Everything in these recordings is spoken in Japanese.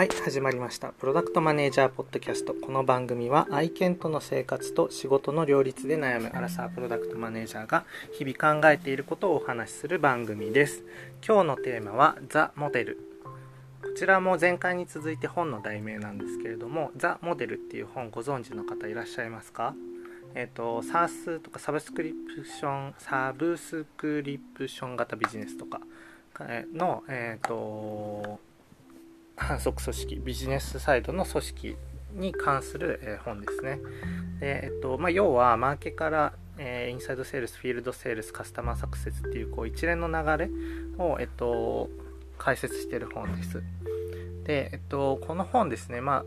はい始まりました。プロダクトマネージャーポッドキャスト。この番組は愛犬との生活と仕事の両立で悩むアラサープロダクトマネージャーが日々考えていることをお話しする番組です。今日のテーマはザ・モデル。こちらも前回に続いて本の題名なんですけれどもザ・モデルっていう本ご存知の方いらっしゃいますか？えっ、ー、と SaaS とかサブスクリプションサブスクリプション型ビジネスとかのえっ、ー、と反則組織ビジネスサイドの組織に関する、え本ですね。でえっとまあ、要はマーケから、え、インサイドセールスフィールドセールスカスタマーサクセスっていうこう一連の流れを、えっと、解説してる本です。で、えっと、この本ですね、まあ、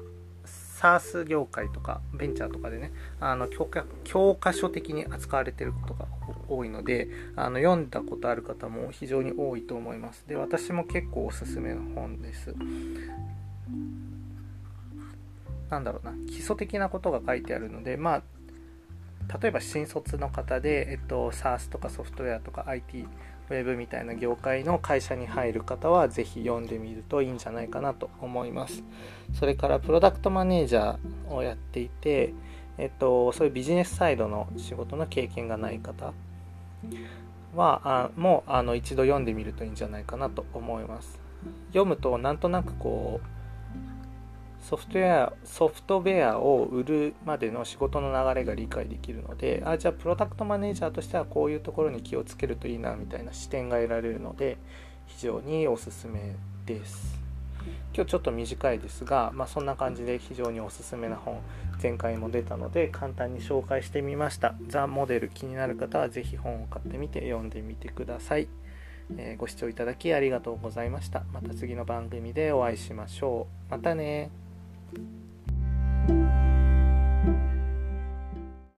SARS 業界とかベンチャーとかでねあの教科教科書的に扱われてることが多いのであの読んだことある方も非常に多いと思います。で私も結構おすすめの本です。なんだろうな。基礎的なことが書いてあるのでまあ例えば新卒の方で、えっと、SARS とかソフトウェアとか IT ウェブみたいな業界の会社に入る方はぜひ読んでみるといいんじゃないかなと思います。それからプロダクトマネージャーをやっていて、えっと、そういうビジネスサイドの仕事の経験がない方はあもうあの一度読んでみるといいんじゃないかなと思います。読むとなんとなくこうソフトウェアソフトウェアを売るまでの仕事の流れが理解できるのであじゃあプロダクトマネージャーとしてはこういうところに気をつけるといいなみたいな視点が得られるので非常におすすめです今日ちょっと短いですが、まあ、そんな感じで非常におすすめな本前回も出たので簡単に紹介してみましたザ・モデル気になる方は是非本を買ってみて読んでみてくださいえー、ご視聴いただきありがとうございました。また次の番組でお会いしましょう。またね